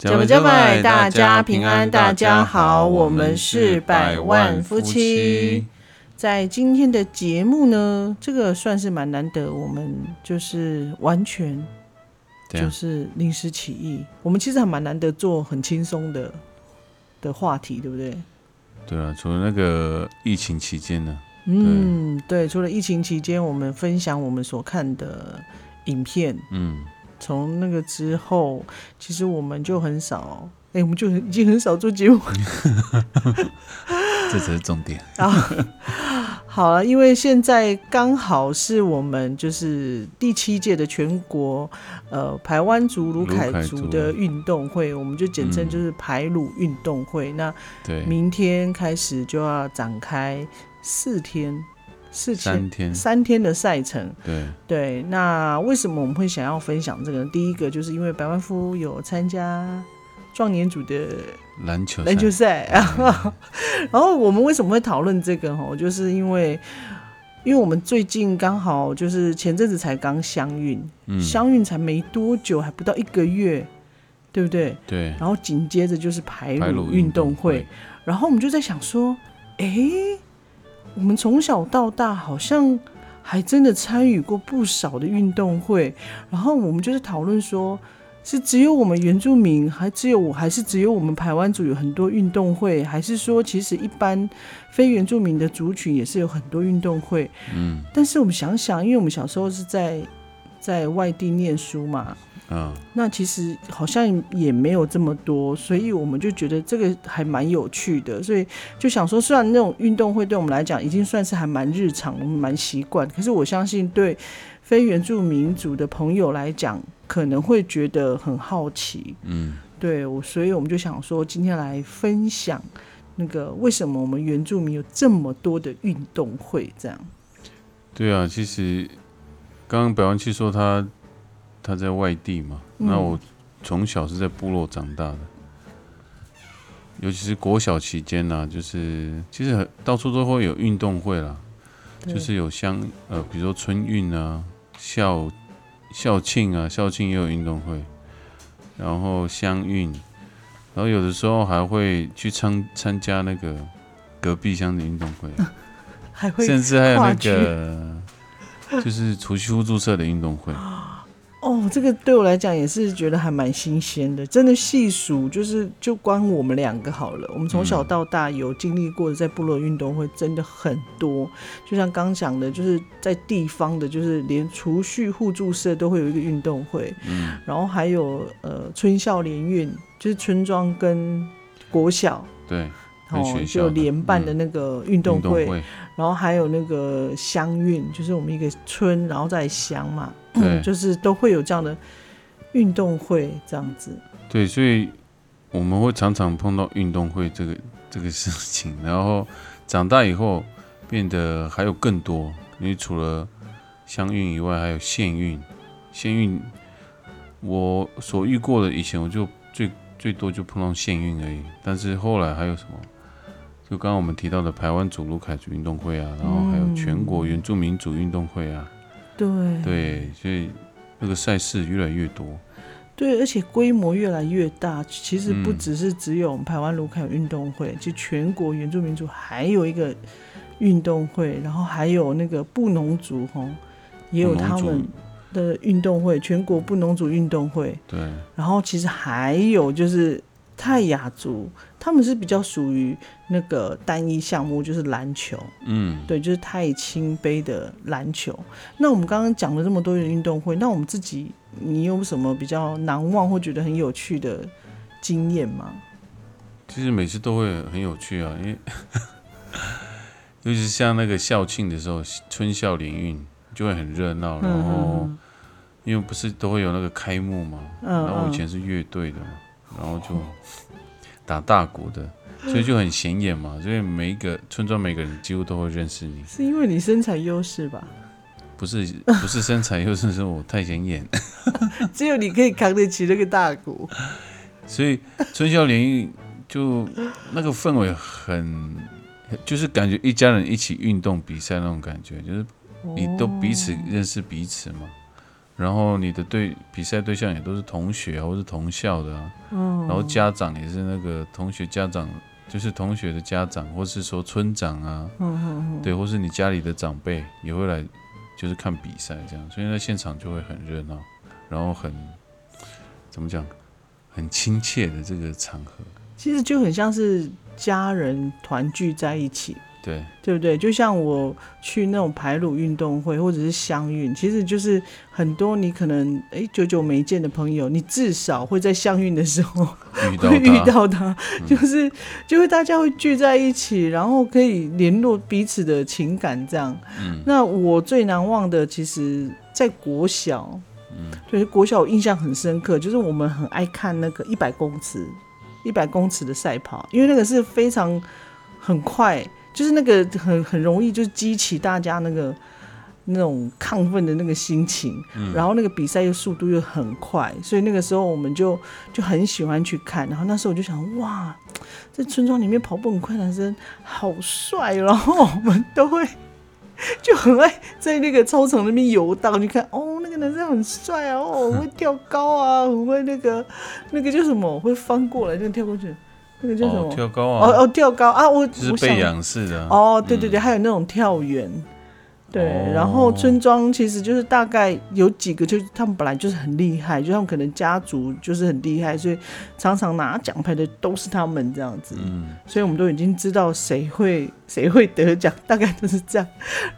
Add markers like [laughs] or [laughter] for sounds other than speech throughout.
大家平安，大家好，我们是百万夫妻。在今天的节目呢，这个算是蛮难得，我们就是完全就是临时起意。我们其实还蛮难得做很轻松的的话题，对不对？对啊，除了那个疫情期间呢，嗯，对，除了疫情期间，我们分享我们所看的影片，嗯。从那个之后，其实我们就很少，哎，我们就已经很少做节目，[laughs] 这才是重点。啊 [laughs] 好了，因为现在刚好是我们就是第七届的全国呃排湾族卢凯族的运动会，我们就简称就是排鲁运动会。那明天开始就要展开四天。四三天三天的赛程，对对。那为什么我们会想要分享这个？第一个就是因为百万夫有参加壮年组的篮球篮球赛，[laughs] 然后我们为什么会讨论这个？哈，就是因为因为我们最近刚好就是前阵子才刚相运，相运才没多久，还不到一个月，对不对？对。然后紧接着就是排鲁运动会，然后我们就在想说，哎。我们从小到大好像还真的参与过不少的运动会，然后我们就是讨论说，是只有我们原住民，还只有我还是只有我们台湾族有很多运动会，还是说其实一般非原住民的族群也是有很多运动会？嗯，但是我们想想，因为我们小时候是在在外地念书嘛。嗯，那其实好像也没有这么多，所以我们就觉得这个还蛮有趣的，所以就想说，虽然那种运动会对我们来讲已经算是还蛮日常、我们蛮习惯，可是我相信对非原住民族的朋友来讲，可能会觉得很好奇。嗯，对，我所以我们就想说，今天来分享那个为什么我们原住民有这么多的运动会，这样。对啊，其实刚刚百万七说他。他在外地嘛，那我从小是在部落长大的，尤其是国小期间呢，就是其实很到处都会有运动会啦，就是有乡呃，比如说春运啊、校校庆啊，校庆也有运动会，然后乡运，然后有的时候还会去参参加那个隔壁乡的运动会，[laughs] 还会甚至还有那个就是除夕互助社的运动会。[laughs] 哦，这个对我来讲也是觉得还蛮新鲜的。真的细数，就是就光我们两个好了。我们从小到大有经历过的在部落运动会真的很多。就像刚讲的，就是在地方的，就是连储蓄互助社都会有一个运动会。嗯。然后还有呃村校联运，就是村庄跟国小对，然后就联办的那个运动会。然后还有那个乡运，就是我们一个村，然后在乡嘛。嗯，就是都会有这样的运动会这样子。对，所以我们会常常碰到运动会这个 [laughs] 这个事情。然后长大以后变得还有更多，因为除了乡运以外，还有县运。县运我所遇过的，以前我就最最多就碰到县运而已。但是后来还有什么？就刚刚我们提到的台湾祖鲁凯族运动会啊，然后还有全国原住民族运动会啊。对对，所以那个赛事越来越多，对，而且规模越来越大。其实不只是只有台湾卢凯运动会，就全国原住民族还有一个运动会，然后还有那个布农族哈，也有他们的运动会，全国布农族运动会。对，然后其实还有就是泰雅族。他们是比较属于那个单一项目，就是篮球。嗯，对，就是泰青杯的篮球。那我们刚刚讲了这么多的运动会，那我们自己，你有什么比较难忘或觉得很有趣的经验吗？其实每次都会很有趣啊，因为 [laughs] 尤其是像那个校庆的时候，春校联运就会很热闹，然后因为不是都会有那个开幕嘛，然后我以前是乐队的嘛，然后就打大鼓的，所以就很显眼嘛，所以每一个村庄每个人几乎都会认识你。是因为你身材优势吧？不是不是身材优势，是我太显眼，[laughs] 只有你可以扛得起那个大鼓。所以春宵联谊就那个氛围很，就是感觉一家人一起运动比赛那种感觉，就是你都彼此认识彼此嘛。然后你的对比赛对象也都是同学啊，或是同校的啊，嗯然后家长也是那个同学家长，就是同学的家长，或是说村长啊，对，或是你家里的长辈也会来，就是看比赛这样，所以在现场就会很热闹，然后很怎么讲，很亲切的这个场合，其实就很像是家人团聚在一起。对，对不对？就像我去那种排鲁运动会或者是乡运，其实就是很多你可能哎久久没见的朋友，你至少会在乡运的时候 [laughs] 会遇到他，就是就会大家会聚在一起，然后可以联络彼此的情感这样。嗯，那我最难忘的，其实在国小，嗯，对，国小我印象很深刻，就是我们很爱看那个一百公尺、一百公尺的赛跑，因为那个是非常很快。就是那个很很容易，就激起大家那个那种亢奋的那个心情，然后那个比赛又速度又很快，所以那个时候我们就就很喜欢去看。然后那时候我就想，哇，在村庄里面跑步很快的男生好帅，然后我们都会 [laughs] 就很爱在那个操场那边游荡，你看哦，那个男生很帅啊，哦，会跳高啊，很会那个那个叫什么，会翻过来，那个跳过去。那个叫什么？跳高啊！哦哦，跳高啊！我是背仰式的。哦，对对对，还有那种跳远。对，然后村庄其实就是大概有几个，就是他们本来就是很厉害，就他们可能家族就是很厉害，所以常常拿奖牌的都是他们这样子。嗯，所以我们都已经知道谁会谁会得奖，大概都是这样。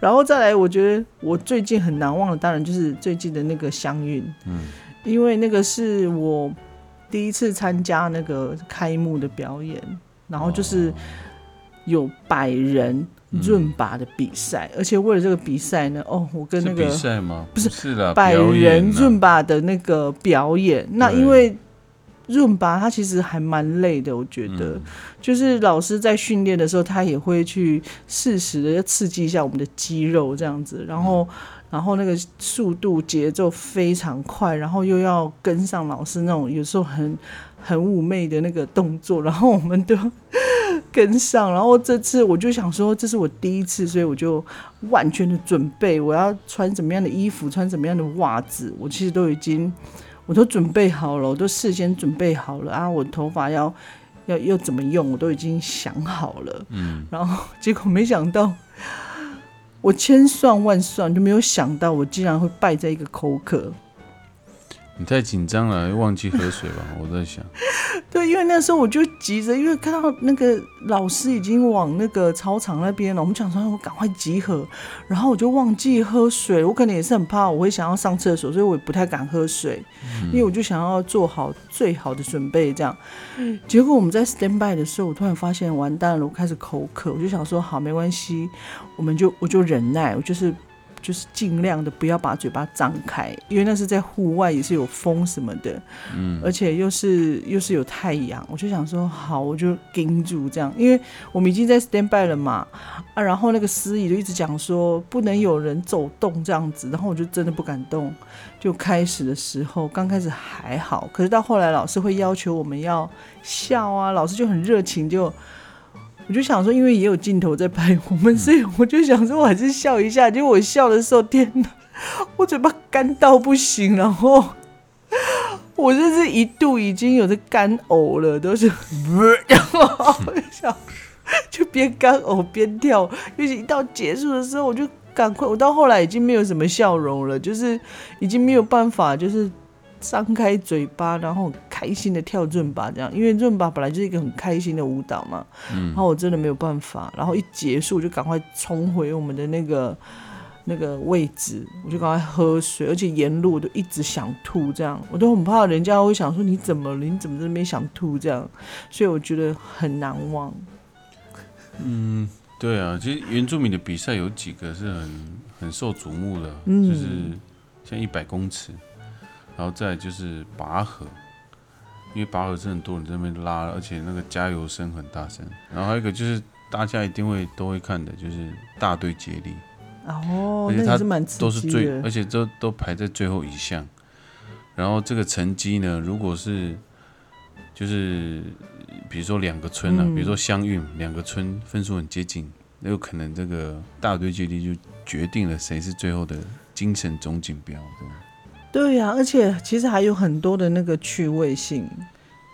然后再来，我觉得我最近很难忘的，当然就是最近的那个乡运。嗯，因为那个是我。第一次参加那个开幕的表演，然后就是有百人润拔的比赛，而且为了这个比赛呢，哦，我跟那个比赛吗？不是，是的，百人润拔的那个表演。那因为润拔它其实还蛮累的，我觉得，就是老师在训练的时候，他也会去适时的刺激一下我们的肌肉这样子，然后。然后那个速度节奏非常快，然后又要跟上老师那种有时候很很妩媚的那个动作，然后我们都跟上。然后这次我就想说，这是我第一次，所以我就完全的准备，我要穿什么样的衣服，穿什么样的袜子，我其实都已经我都准备好了，我都事先准备好了啊，我头发要要要怎么用，我都已经想好了。嗯，然后结果没想到。我千算万算就没有想到，我竟然会败在一个口渴。你太紧张了，忘记喝水吧？[laughs] 我在想。对，因为那时候我就急着，因为看到那个老师已经往那个操场那边了，我们想说我赶快集合，然后我就忘记喝水。我可能也是很怕我会想要上厕所，所以我也不太敢喝水，因为我就想要做好最好的准备。这样，结果我们在 stand by 的时候，我突然发现完蛋了，我开始口渴。我就想说好，没关系，我们就我就忍耐，我就是。就是尽量的不要把嘴巴张开，因为那是在户外，也是有风什么的，嗯，而且又是又是有太阳，我就想说好，我就盯住这样，因为我们已经在 stand by 了嘛，啊，然后那个司仪就一直讲说不能有人走动这样子，然后我就真的不敢动。就开始的时候，刚开始还好，可是到后来老师会要求我们要笑啊，老师就很热情就。我就想说，因为也有镜头在拍我们，所以我就想说，我还是笑一下。结果我笑的时候，天哪，我嘴巴干到不行，然后 [laughs] 我这是一度已经有在干呕了，都是，[laughs] 然后想就边干呕边跳。尤其一到结束的时候，我就赶快，我到后来已经没有什么笑容了，就是已经没有办法，就是。张开嘴巴，然后开心的跳润吧，这样，因为润吧本来就是一个很开心的舞蹈嘛。嗯。然后我真的没有办法，然后一结束就赶快冲回我们的那个那个位置，我就赶快喝水，而且沿路我都一直想吐，这样我都很怕人家会想说你怎么了？你怎么在那边想吐？这样，所以我觉得很难忘。嗯，对啊，其实原住民的比赛有几个是很很受瞩目的，就是像一百公尺。然后再就是拔河，因为拔河是很多人在那边拉，而且那个加油声很大声。然后还有一个就是大家一定会都会看的，就是大队接力。哦，而且它那也是蛮刺都是最，而且都都排在最后一项。然后这个成绩呢，如果是就是比如说两个村啊，嗯比如说相运两个村分数很接近，那有可能这个大队接力就决定了谁是最后的精神总锦标。对呀、而且其实还有很多的那个趣味性。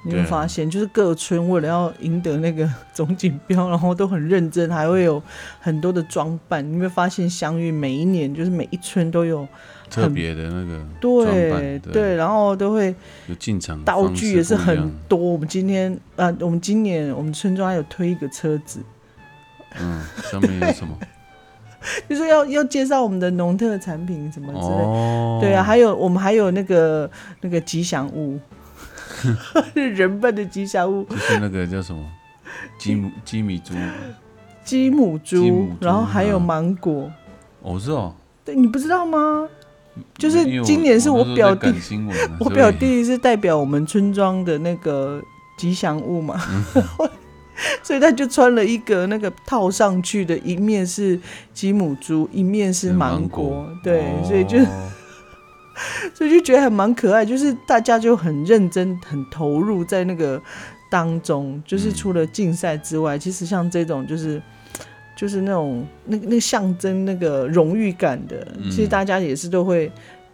你会对啊发现，就是各村为了要赢得那个总锦标，然后都很认真，还会有很多的装扮。你会发现，相遇每一年就是每一村都有特别的那个装对扮，对，然后都会有进场道具也是很多。我们今天啊，我们今年我们村庄还有推一个车子，嗯，上面有什么？[laughs] [laughs] 就是要要介绍我们的农特产品什么之类。哦，对啊，，还有我们还有那个那个吉祥物，[laughs] 人笨的吉祥物，就是那个叫什么鸡母鸡米猪，鸡母猪，鸡母猪然后还有嗯芒果。哦是哦，对你不知道吗？就是今年是我我表弟我表弟是代表我们村庄的那个吉祥物嘛，嗯 [laughs] [laughs] 所以他就穿了一个那个套上去的，一面是吉姆猪，一面是芒果，对，所以就哦 [laughs] 所以就觉得还蛮可爱，就是大家就很认真、很投入在那个当中。就是除了竞赛之外，其实像这种就是就是那种那那个象征那个荣誉感的，嗯其实大家也是都会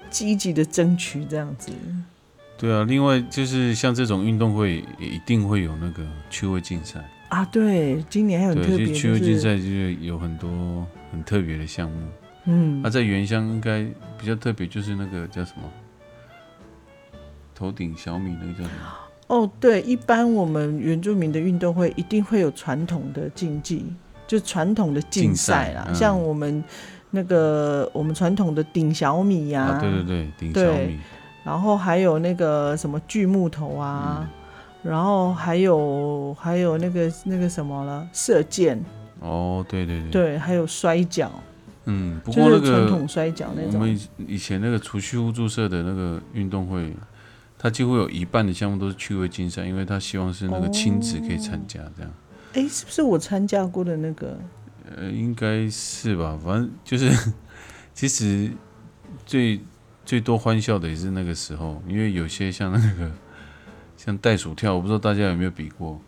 积极的争取这样子。对啊，另外就是像这种运动会也一定会有那个趣味竞赛，啊，对，今年还有很特，别，就趣味就是竞赛就是有很多很特别的项目。嗯。那、，在原乡应该比较特别，就是那个叫什么？头顶小米那个叫什么？哦，对，一般我们原住民的运动会一定会有传统的竞技，就传统的竞赛啦，像我们那个我们传统的顶小米呀、啊，对对对，顶小米，然后还有那个什么锯木头啊，嗯。然后还有还有那个那个什么了，射箭，哦，对对对，对，还有摔跤，嗯，不就是传过那个统摔跤那种。我们以以前那个除蓄互助社的那个运动会，它几乎有一半的项目都是趣味竞赛，因为他希望是那个亲子可以参加，这样，哎，是不是我参加过的那个？呃，应该是吧，反正就是 [laughs] 其实最最多欢笑的也是那个时候，因为有些像那个 [laughs] 像袋鼠跳，我不知道大家有没有比过，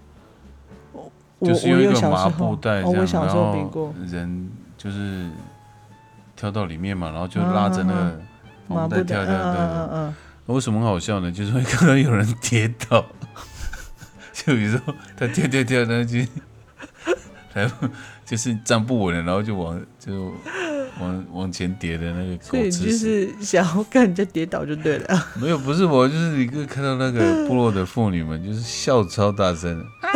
就是用一个麻布袋哦，这样，然后人就是跳到里面嘛，然后就拉着那个麻布袋跳跳跳，嗯嗯嗯为什么很好笑呢？就是会看到有人跌倒，[laughs] 就比如说他跳跳跳，然后就 [laughs] 然后就是站不稳了，然后就往就往往前跌的那个所以就。是想要看人家跌倒就对了。[laughs] 没有，不是我，就是一个看到那个部落的妇女们，就是笑超大声，[laughs]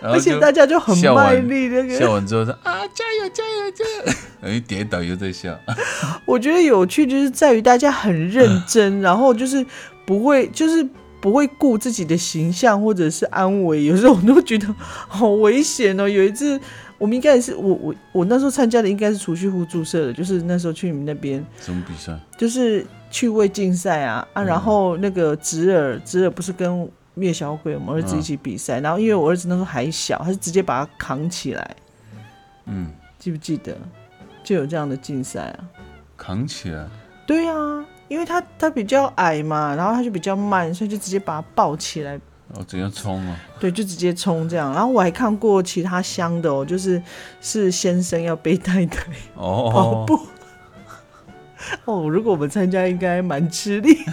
而且大家就很卖力，那个笑完之后说啊加油加油加油，[laughs] 然后一跌倒又在笑，我觉得有趣就是在于大家很认真，然后就是不会就是不会顾自己的形象或者是安危，有时候我都觉得好危险哦。有一次我们应该也是我我我那时候参加的应该是储蓄户注射的，就是那时候去你们那边什么比赛？就是趣味竞赛啊啊，嗯然后那个侄儿侄儿不是跟灭小鬼我们儿子一起比赛，然后因为我儿子那时候还小，他是直接把他扛起来，嗯，记不记得？就有这样的竞赛啊。扛起来。对啊，因为他他比较矮嘛，然后他就比较慢，所以就直接把他抱起来，哦，直接冲啊？对，就直接冲这样。然后我还看过其他乡的哦，就是是先生要背太太跑哦，[laughs] 步。哦，如果我们参加，应该蛮吃力。[laughs]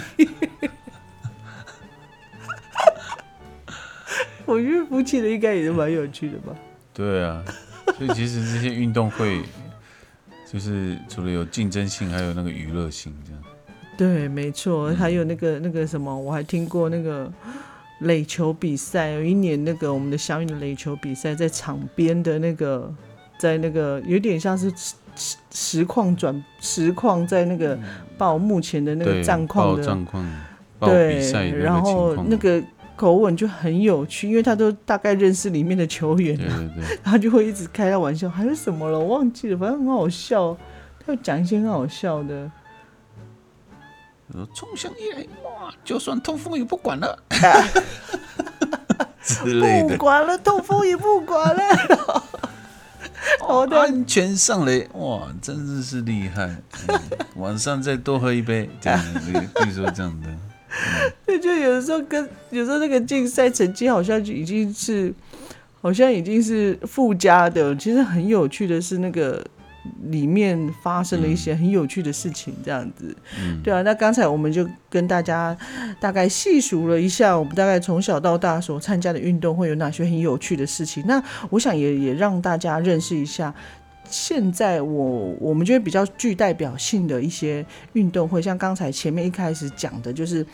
我觉得夫妻的应该也是蛮有趣的吧。对啊，所以其实这些运动会，就是除了有竞争性，还有那个娱乐性，这样。对，没错，还有那个那个什么，我还听过那个垒球比赛。有一年那个我们的乡运的垒球比赛，在场边的那个，在那个有点像是实实实况转实况，在那个报目前的那个，战况的战况，对，然后那个口吻就很有趣，因为他都大概认识里面的球员对啊，对对，[laughs] 他就会一直开他玩笑，还是什么了，我忘记了，反正很好笑，他会讲一些很好笑的。说冲向一来，哇，就算痛风也不管了 [laughs] 之类的，不管了，痛风也不管了。[laughs] 哦，安全上来，哇，真的是厉害。嗯 [laughs] 晚上再多喝一杯，这样子，据说这样的。对，就有的时候跟有时候那个竞赛成绩好像就已经是，好像已经是附加的。其实很有趣的是那个里面发生了一些很有趣的事情，这样子。嗯，对啊，那刚才我们就跟大家大概细数了一下，我们大概从小到大所参加的运动会有哪些很有趣的事情。那我想也也让大家认识一下。现在我我们觉得比较具代表性的一些运动会，像刚才前面一开始讲的，就是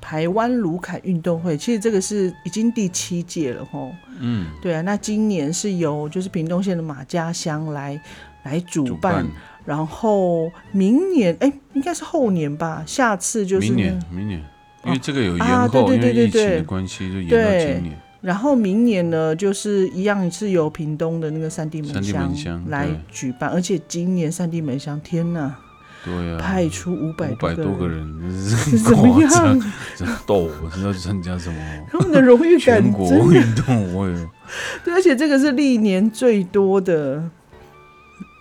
台湾卢凯运动会，其实这个是已经第七届了吼。嗯，对啊，那今年是由就是屏东县的马家乡来来主主办，然后明年哎、应该是后年吧，下次就是明年明年，因为这个有延啊对后，因为疫情对对对对的关系，就延对到今年。然后明年呢，就是一样是由屏东的那个三地门三地门乡来举办，而且今年三地门乡，天呐，对啊，派出五百五百多个人，[laughs] 怎么样？真逗我，知道参加什么他们的荣誉感全国运动会哦？[laughs] 对，而且这个是历年最多的。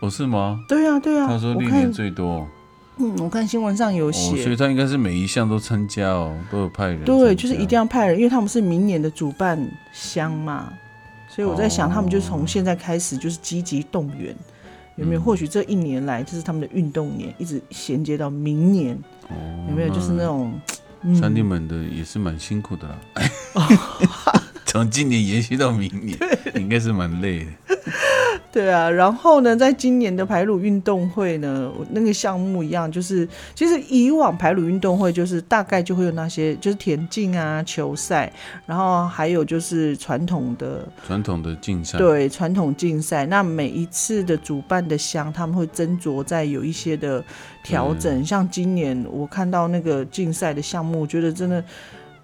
哦，是吗？对啊，对啊，他说我历年看，最多嗯，我看新闻上有哦，所，以他应该是每一项都参加哦，都有派人。对，就是一定要派人，因为他们是明年的主办乡嘛，所以我在想，他们就从现在开始就是积极动员，有没有？嗯或许这一年来，就是他们的运动年，一直衔接到明年，哦，有没有？就是那种，嗯三弟们的也是蛮辛苦的啦。[laughs] 从今年延续到明年，应该是蛮累的。对啊，然后呢，在今年的排鲁运动会呢，那个项目一样，就是其实以往排鲁运动会就是大概就会有那些就是田径啊、球赛，然后还有就是传统的传统的竞赛，对传统竞赛。那每一次的主办的乡，他们会斟酌在有一些的调整。像今年我看到那个竞赛的项目，我觉得真的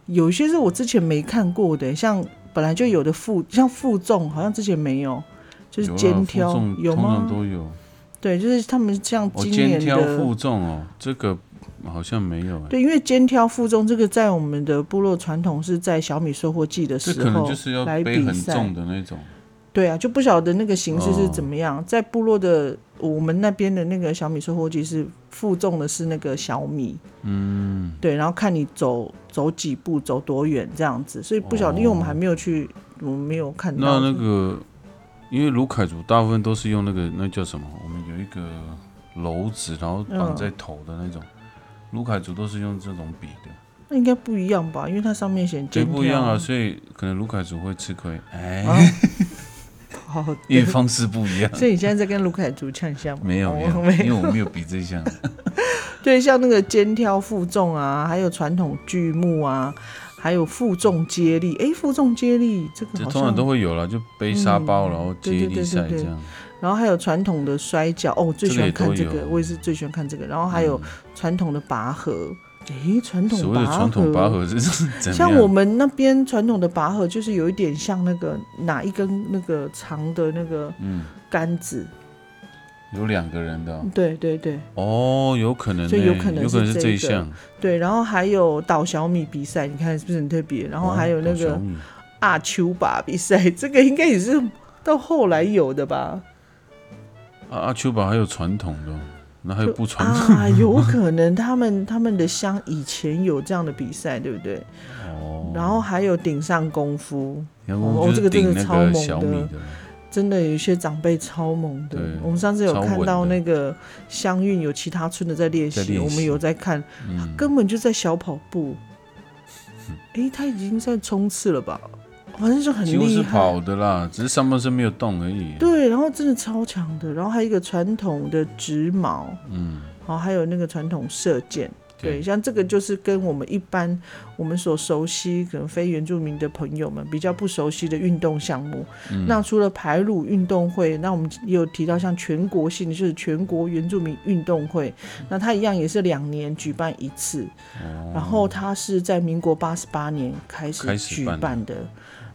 有一些是我之前没看过的，像本来就有的负像负重，好像之前没有。就是肩挑有吗？都有。对，就是他们像哦，今年的，挑负重哦，这个好像没有哎。对，因为肩挑负重这个在我们的部落传统是在小米收获季的时候可能就是要来背很比赛。重的那种。对啊，就不晓得那个形式是哦怎么样。在部落的我们那边的那个小米收获季是负重的是那个小米，嗯，对，然后看你走走几步，走多远这样子，所以不晓得，因为我们还没有去，我们没有看到那那个，因为卢凯族大部分都是用那个那叫什么？我们有一个篓子，然后绑在头的那种。卢凯族都是用这种笔的，那应该不一样吧？因为它上面写对，不一样啊，所以可能卢凯族会吃亏，哎，啊 [laughs] 好的，因为方式不一样。所以你现在在跟卢凯族呛下吗？没有哦没有，因为我没有比这项。[laughs] 对，像那个肩挑负重啊，还有传统锯木啊，还有负重接力。哎，负重接力这个好这通常都像，会有了，就背沙包，嗯然后接力赛这样。然后还有传统的摔跤。哦，我最喜欢看这个，这个也我也是最喜欢看这个。然后还有传统的拔河。诶，传统所谓的拔传统拔河。河 [laughs] 是怎像我？们那边传统的拔河，就是有一点像那个拿一根那个长的那个嗯，杆子，有两个人的哦对对对哦，有可能呢，所以有可能有可能是是这一项。对。然后还有倒小米比赛，你看是不是很特别？然后还有那个哦小米阿丘把比赛，这个应该也是到后来有的吧？啊阿丘堡还有传统的哦，那还有不传啊，有可能他们他们的乡以前有这样的比赛，对不对？哦。然后还有顶上功夫，然哦这个真的超猛的的，真的有一些长辈超猛的。我们上次有看到那个乡运有其他村的在练习，我们有在看，嗯，根本就在小跑步。诶，他已经在冲刺了吧？好像就很几乎是厉害。跑的啦，只是上半身没有动而已。对，然后真的超强的，然后还有一个传统的直矛，嗯，然后还有那个传统射箭。对，像这个就是跟我们一般我们所熟悉，可能非原住民的朋友们比较不熟悉的运动项目。嗯那除了排鲁运动会，那我们也有提到像全国性的，就是全国原住民运动会，那它一样也是两年举办一次，哦然后它是在民国八十八年开始举办的办的。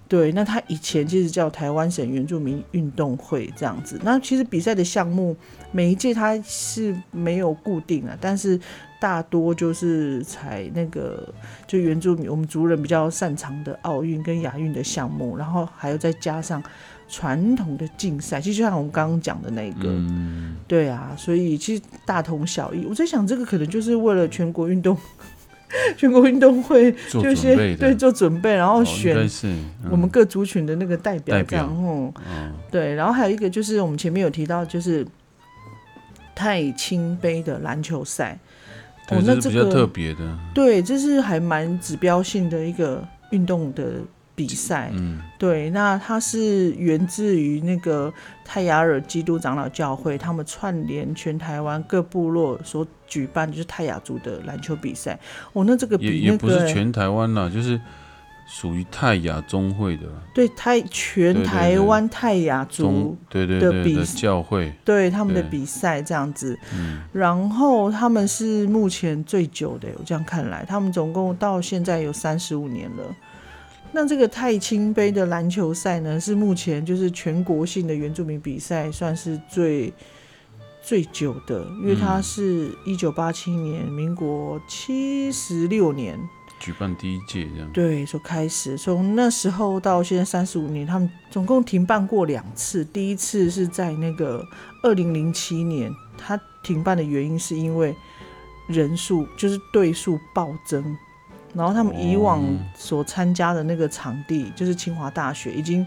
对，那他以前其实叫台湾省原住民运动会这样子。那其实比赛的项目每一届它是没有固定啊，但是大多就是采那个就原住民我们族人比较擅长的奥运跟亚运的项目，然后还有再加上传统的竞赛，其实就像我们刚刚讲的那个，对啊，所以其实大同小异。我在想，这个可能就是为了全国运动。[laughs] 全国运动会就先对做准备，然后选我们各族群的那个代表，然后对，然后还有一个就是我们前面有提到，就是太清杯的篮球赛，哦，那这个比较特别的，对，这是还蛮指标性的一个运动的。比赛，嗯，对，那它是源自于那个泰雅尔基督长老教会，他们串联全台湾各部落所举办，就是泰雅族的篮球比赛。哦，那这个比也不是全台湾啦，就是属于泰雅中会的。对，泰全台湾泰雅族对对的比教会，对他们的比赛这样子。嗯，然后他们是目前最久的，我这样看来，他们总共到现在有三十五年了。那这个太清杯的篮球赛呢，是目前就是全国性的原住民比赛，算是最最久的，因为它是一九八七年，民国七十六年举办第一届这样。对，所开始，从那时候到现在三十五年，他们总共停办过两次。第一次是在那个二零零七年，它停办的原因是因为人数就是队数暴增。然后他们以往所参加的那个场地，就是清华大学，已经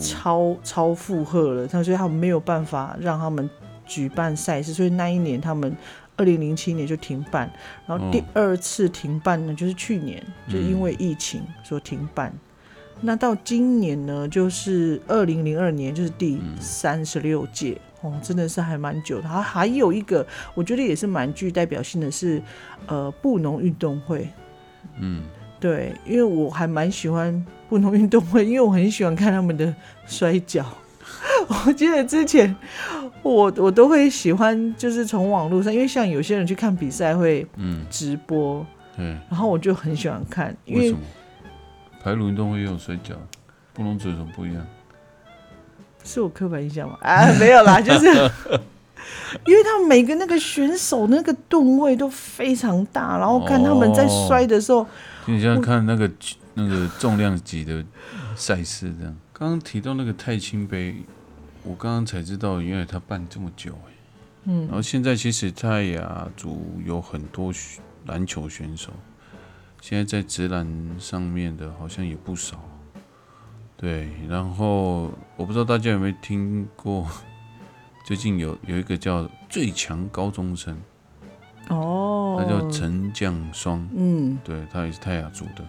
超超负荷了。他所以他们没有办法让他们举办赛事，所以那一年他们二零零七年就停办。然后第二次停办呢，就是去年就因为疫情所停办。那到今年呢，就是二零零二年，就是第三十六届哦，真的是还蛮久的。还还有一个，我觉得也是蛮具代表性的是，呃，布农运动会。嗯，对，因为我还蛮喜欢不同运动会，因为我很喜欢看他们的摔跤。[laughs] 我记得之前我我都会喜欢，就是从网络上，因为像有些人去看比赛会嗯直播，嗯，然后我就很喜欢看。为什么？排鲁运动会也有摔跤，不能嘴什么不一样？是我刻板印象吗？啊，没有啦，就是。因为他们每个那个选手那个吨位都非常大，然后看他们在摔的时候，你像看那个那个重量级的赛事这样。刚刚提到那个太清杯，我刚刚才知道，原来他办这么久哎。嗯，然后现在其实泰雅族有很多篮球选手，现在在直篮上面的好像也不少。对，然后我不知道大家有没有听过。最近有有一个叫最强高中生，哦，他叫陈将双，嗯，对他也是泰雅族的，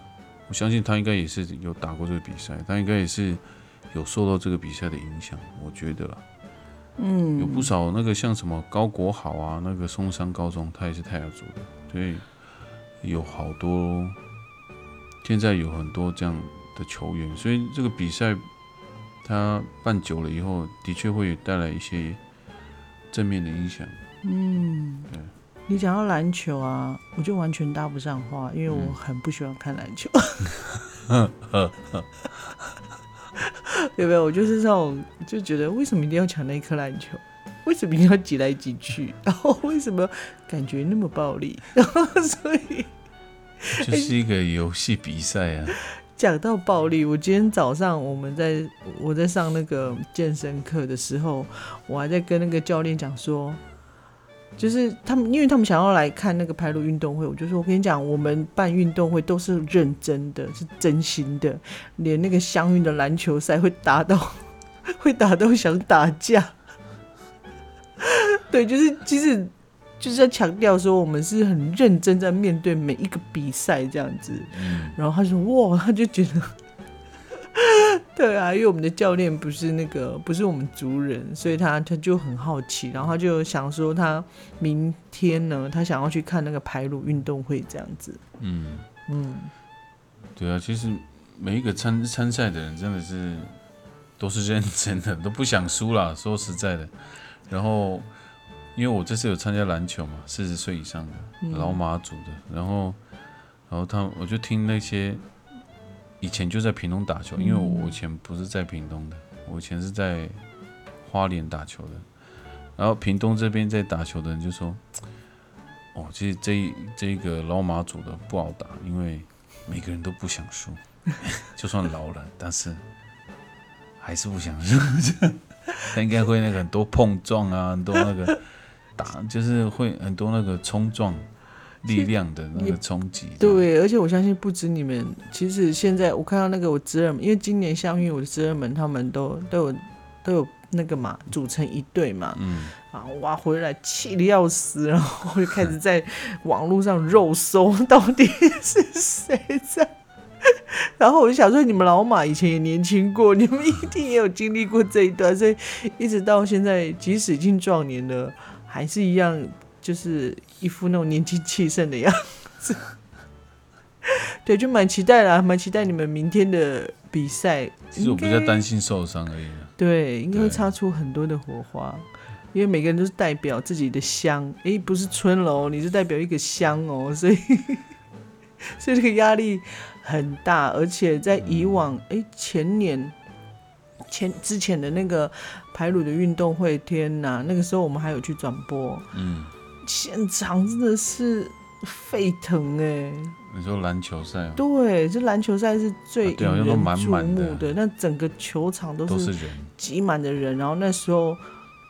我相信他应该也是有打过这个比赛，他应该也是有受到这个比赛的影响，我觉得啦，嗯，有不少那个像什么高国豪啊，那个松山高中，他也是泰雅族的，所以有好多现在有很多这样的球员，所以这个比赛他办久了以后，的确会带来一些。正面的影响。嗯，对。你讲到篮球啊，我就完全搭不上话，因为我很不喜欢看篮球。有没有？我就是这种，就觉得为什么一定要抢那一颗篮球？为什么一定要挤来挤去？[laughs] 然后为什么感觉那么暴力？然后所以就是一个游戏比赛啊。讲到暴力，我今天早上我们在我在上那个健身课的时候，我还在跟那个教练讲说，就是他们，因为他们想要来看那个排路运动会，我就说，我跟你讲，我们办运动会都是认真的，是真心的，连那个相运的篮球赛会打到 [laughs] 会打到想打架，[laughs] 对，就是其实。就是在强调说，我们是很认真在面对每一个比赛这样子。然后他说：“哇，他就觉得，对啊，因为我们的教练不是那个不是我们族人，所以他他就很好奇，然后他就想说，他明天呢，他想要去看那个排鲁运动会这样子。嗯嗯，对啊，其实每一个参参赛的人真的是都是认真的，都不想输了。说实在的，然后。因为我这次有参加篮球嘛，四十岁以上的老马组的，然后，然后他我就听那些以前就在屏东打球，因为我以前不是在屏东的，我以前是在花莲打球的，然后屏东这边在打球的人就说，哦，其实这这个老马组的不好打，因为每个人都不想输，[laughs] 就算老了，但是还是不想输。[laughs] 他应该会那个很多碰撞啊，很多那个打，就是会很多那个冲撞力量的那个冲击。[laughs] 对，而且我相信不止你们，其实现在我看到那个我侄儿们，因为今年相遇，我的侄儿们他们都都有都有那个嘛，组成一队嘛，嗯，啊哇回来气的要死，然后就开始在网络上肉搜到底是谁在。[laughs] 然后我就想说，你们老马以前也年轻过，你们一定也有经历过这一段，所以一直到现在，即使已经壮年了，还是一样，就是一副那种年轻气盛的样子。[laughs] 对，就蛮期待啦，蛮期待你们明天的比赛。其实我比较担心受伤而已。对，应该会擦出很多的火花，因为每个人都是代表自己的乡。哎，不是村楼，你是代表一个乡哦，所以，[laughs] 所以这个压力。很大，而且在以往，哎，前年前之前的那个排鲁的运动会，天哪，那个时候我们还有去转播，嗯，现场真的是沸腾哎。你说篮球赛？对，这篮球赛是最引人注目的，那整个球场都是挤满的人，然后那时候。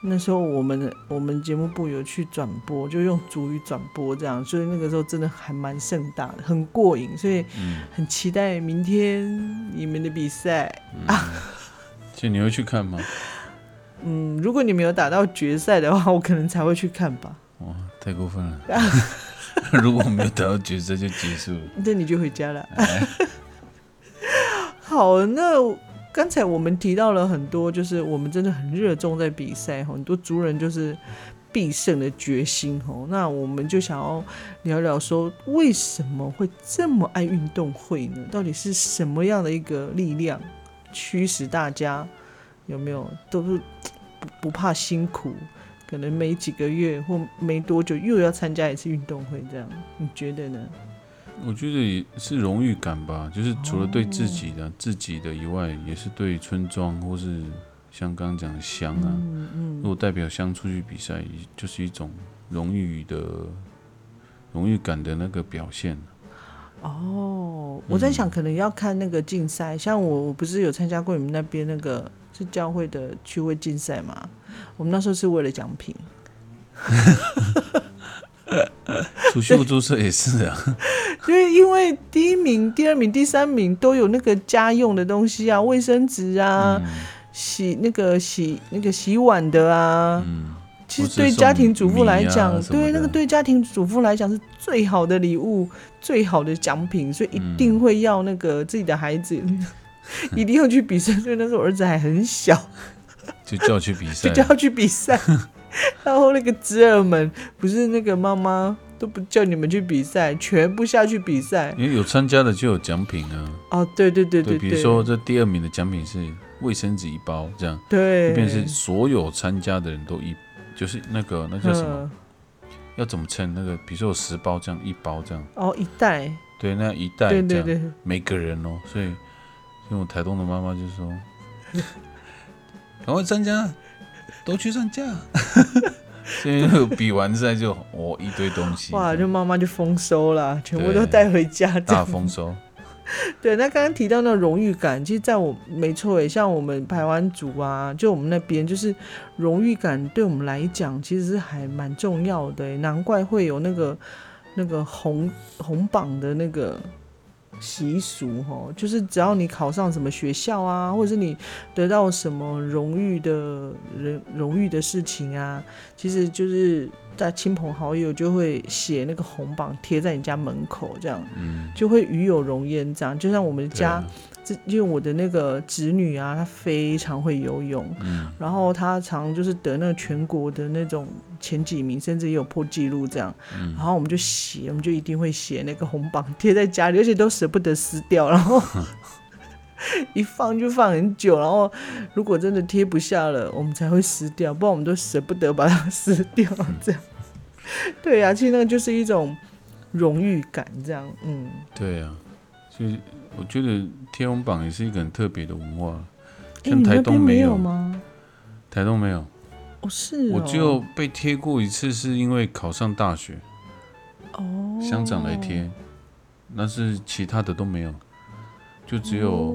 那时候我们我们节目部有去转播，就用主语转播这样，所以那个时候真的还蛮盛大的，很过瘾，所以很期待明天你们的比赛啊。[laughs] 就你会去看吗？嗯，如果你没有打到决赛的话，我可能才会去看吧。哇，太过分了！[laughs] 如果没有打到决赛就结束了，那你就回家了。[laughs] 好，那。刚才我们提到了很多，就是我们真的很热衷在比赛，很多族人就是必胜的决心哦。那我们就想要聊聊说，为什么会这么爱运动会呢？到底是什么样的一个力量驱使大家？有没有都是不不怕辛苦？可能没几个月或没多久又要参加一次运动会，这样你觉得呢？我觉得也是荣誉感吧，就是除了对自己的自己的以外，也是对村庄或是像刚刚讲的乡啊，如果代表乡出去比赛，就是一种荣誉的荣誉感的那个表现。哦，我在想，可能要看那个竞赛，像我我不是有参加过你们那边那个是教会的趣味竞赛嘛？我们那时候是为了奖品。出去不注册也是啊，因为因为第一名、第二名、第三名都有那个家用的东西啊，卫生纸啊，洗那个洗那个洗碗的啊。嗯，其实对家庭主妇来讲，对那个对家庭主妇来讲是最好的礼物、最好的奖品，所以一定会要那个自己的孩子 [laughs] 一定要去比赛。所以那时候儿子还很小，[laughs] 就叫去比赛，[laughs] 就叫去比赛。然后那个侄儿们不是那个妈妈都不叫你们去比赛，全部下去比赛。因为有参加的就有奖品啊。哦，对对对对，比如说这第二名的奖品是卫生纸一包，这样。对。这边是所有参加的人都一，就是那个那叫什么？要怎么称？那个比如说有十包这样，一包这样。哦，一袋。对，那一袋这样，每个人哦，所以，因为台东的妈妈就说，[laughs] 赶快参加。都去上架，[laughs] 所以比完赛就哦一堆东西，哇，就妈妈就丰收了，全部都带回家，大丰收。[laughs] 对，那刚刚提到那荣誉感，其实在我没错诶，像我们台湾族啊，就我们那边就是荣誉感对我们来讲，其实是还蛮重要的，难怪会有那个那个红红榜的那个。习俗哈，就是只要你考上什么学校啊，或者是你得到什么荣誉的人荣誉的事情啊，其实就是在亲朋好友就会写那个红榜贴在你家门口，这样，嗯，就会与有荣焉。这样，就像我们家。这因为我的那个侄女啊，她非常会游泳，嗯，然后她常就是得那个全国的那种前几名，甚至也有破纪录这样，嗯，然后我们就写，我们就一定会写那个红榜贴在家里，而且都舍不得撕掉，然后 [laughs] 一放就放很久，然后如果真的贴不下了，我们才会撕掉，不然我们都舍不得把它 [laughs] 撕掉，这样，对呀，其实那个就是一种荣誉感，这样，嗯，对呀，就是。我觉得贴红榜也是一个很特别的文化，像台东没有吗？台东没有，哦是，我就被贴过一次，是因为考上大学，哦，乡长来贴，那是其他的都没有，就只有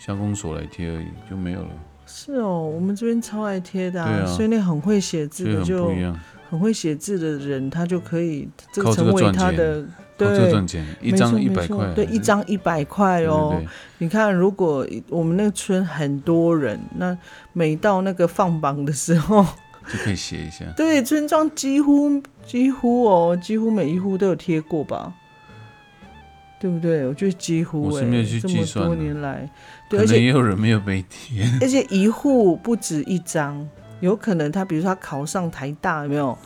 乡公所来贴而已，就没有了。是哦，我们这边超爱贴的，对啊。所以那很会写字的所以很就不一样，很会写字的人，他就可以这靠这成为他的对赚钱，一没张一百块，对，一张一百块哦。对对你看，如果我们那个村很多人，那每到那个放榜的时候，[laughs] 就可以写一下。[laughs] 对村庄几乎几乎哦，几乎每一户都有贴过吧，对不对？我觉得几乎哎、我是没有去这么多计算的年来，对，而且能也有人没有被贴，[laughs] 而且一户不止一张，有可能他比如说他考上台大，有没有？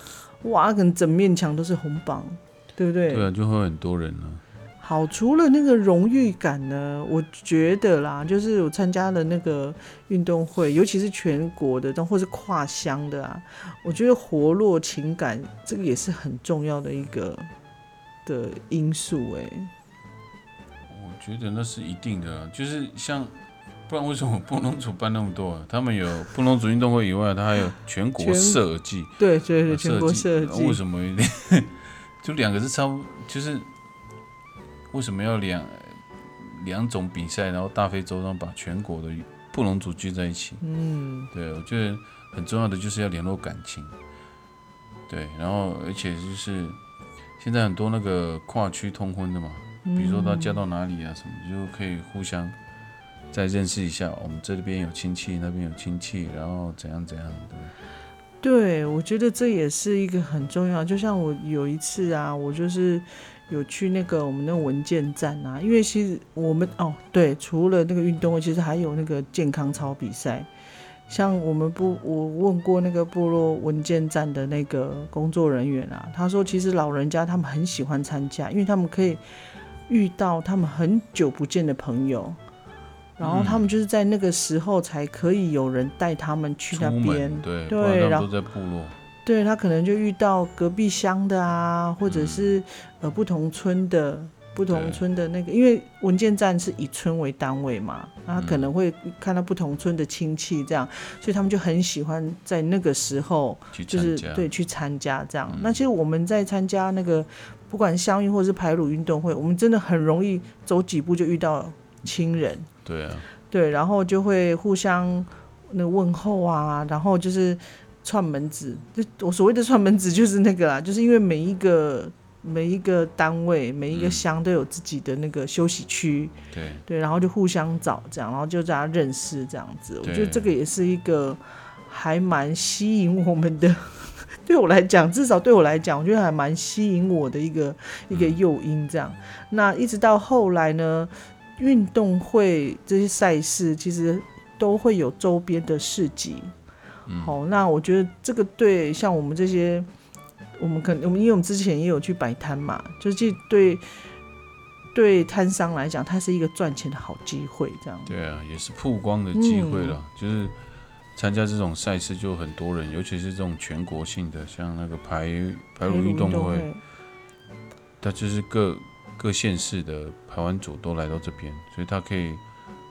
哇，可能整面墙都是红榜，对不对？对啊，就会很多人了。好，除了那个荣誉感呢，我觉得啦，就是我参加了那个运动会，尤其是全国的，或是跨乡的啊，我觉得活络情感这个也是很重要的一个的因素哎、我觉得那是一定的啊，就是像，不然为什么布农族办那么多啊？他们有布农族运动会以外，他还有全国全设计，对对对，呃全国设计，计为什么有点就两个是差不，就是为什么要两两种比赛，然后大费周章把全国的布农族聚在一起？嗯，对，我觉得很重要的就是要联络感情。对，然后而且就是现在很多那个跨区通婚的嘛，比如说他嫁到哪里啊什么，就可以互相再认识一下，我们这边有亲戚，那边有亲戚，然后怎样怎样的。对，我觉得这也是一个很重要。就像我有一次啊，我就是有去那个我们那文件站啊，因为其实我们哦，对，除了那个运动会，其实还有那个健康操比赛。像我们部，我问过那个部落文件站的那个工作人员啊，他说其实老人家他们很喜欢参加，因为他们可以遇到他们很久不见的朋友，然后他们就是在那个时候才可以有人带他们去那边，对，对然他然们都在部落。对他可能就遇到隔壁乡的啊，或者嗯是、呃不同村的不同村的那个，因为文件站是以村为单位嘛，那他可能会看到不同村的亲戚这样，所以他们就很喜欢在那个时候就是对去参加这样。嗯那其实我们在参加那个不管乡运或是排鲁运动会，我们真的很容易走几步就遇到亲人。对啊，对，然后就会互相那问候啊，然后就是串门子。就我所谓的串门子，就是那个啦，就是因为每一个每一个单位、每一个嗯乡都有自己的那个休息区，对，对，然后就互相找这样，然后就大家认识这样子。我觉得对这个也是一个还蛮吸引我们的。[laughs] 对我来讲，至少对我来讲，我觉得还蛮吸引我的一个一个诱因。这样，那一直到后来呢，运动会这些赛事其实都会有周边的市集。嗯好，那我觉得这个对像我们这些，我们可能我们因为我们之前也有去摆摊嘛，就是对对摊商来讲，它是一个赚钱的好机会。这样，对啊，也是曝光的机会了。嗯就是参加这种赛事就很多人，尤其是这种全国性的，像那个排排鲁运动会，它就是各各县市的排湾组都来到这边，所以他可以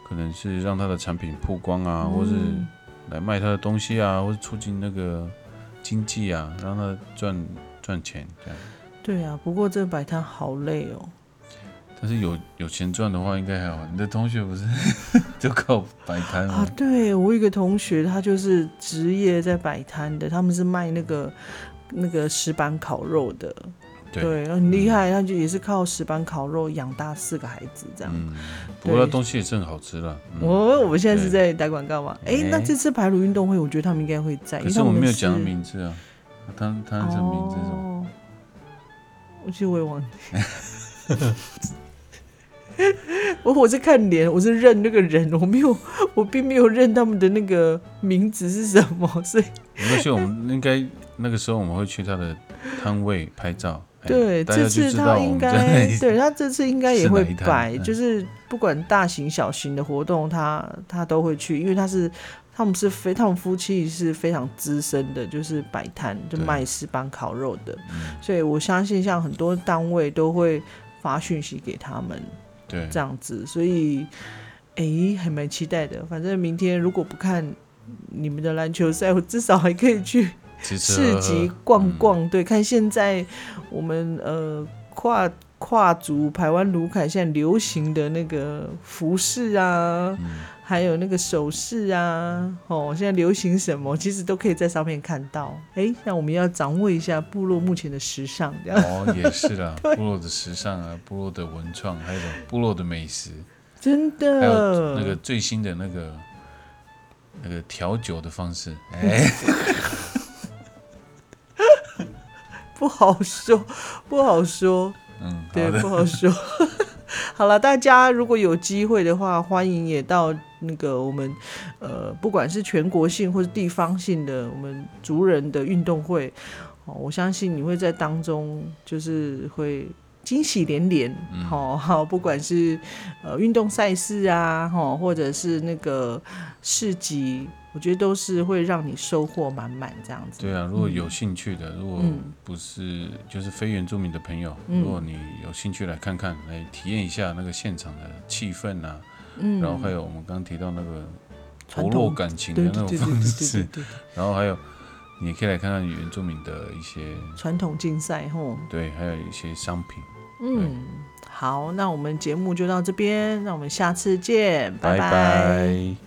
可能是让他的产品曝光啊，或是嗯来卖他的东西啊，或是促进那个经济啊，让他赚赚钱这样。对啊，不过这摆摊好累哦。但是有有钱赚的话，应该还好。你的同学不是 [laughs] 就靠摆摊啊？，对我有一个同学，他就是职业在摆摊的，他们是卖那个那个石板烤肉的，对很厉害，他就也是靠石板烤肉养大四个孩子这样。嗯，不过它东西也是很好吃啦。嗯我我们现在是在打广告嘛？哎、哎那这次排鲁运动会，我觉得他们应该会在，可是为他们我没有讲名字啊，他他这名字是什么？哦，我其实我也忘记。[laughs] 我我是看脸，我是认那个人，我没有，我并没有认他们的那个名字是什么，所以没关系，我们应该那个时候我们会去他的摊位拍照。哎对，这次他应该对他这次应该也会摆，嗯。就是不管大型小型的活动，他他都会去，因为他是他们是非他们夫妻是非常资深的，就是摆摊就卖石板烤肉的，嗯。所以我相信像很多单位都会发讯息给他们对。这样子，所以诶还蛮期待的。反正明天如果不看你们的篮球赛，我至少还可以去市集逛逛，对，看现在我们呃跨跨族台湾卢凯现在流行的那个服饰啊，还有那个首饰啊，哦，现在流行什么，其实都可以在上面看到。哎，那我们要掌握一下部落目前的时尚，这样。哦，也是啦，[laughs] 部落的时尚啊，部落的文创，还有部落的美食，真的，还有那个最新的那个那个调酒的方式，哎。[laughs] 不好说，不好说。嗯，对，不好说。[laughs] 好了，大家如果有机会的话，欢迎也到那个我们呃，不管是全国性或者地方性的我们族人的运动会，哦，我相信你会在当中就是会惊喜连连。好好，[laughs] 不管是呃运动赛事啊，哈，或者是那个市集。我觉得都是会让你收获满满这样子。对啊，如果有兴趣的，如果不是就是非原住民的朋友，如果你有兴趣来看看，来体验一下那个现场的气氛啊，然后还有我们刚刚提到那个投落感情的那种方式，[laughs] 然后还有你可以来看看原住民的一些传统竞赛吼，对，还有一些商品。嗯，好，那我们节目就到这边，那我们下次见，拜拜。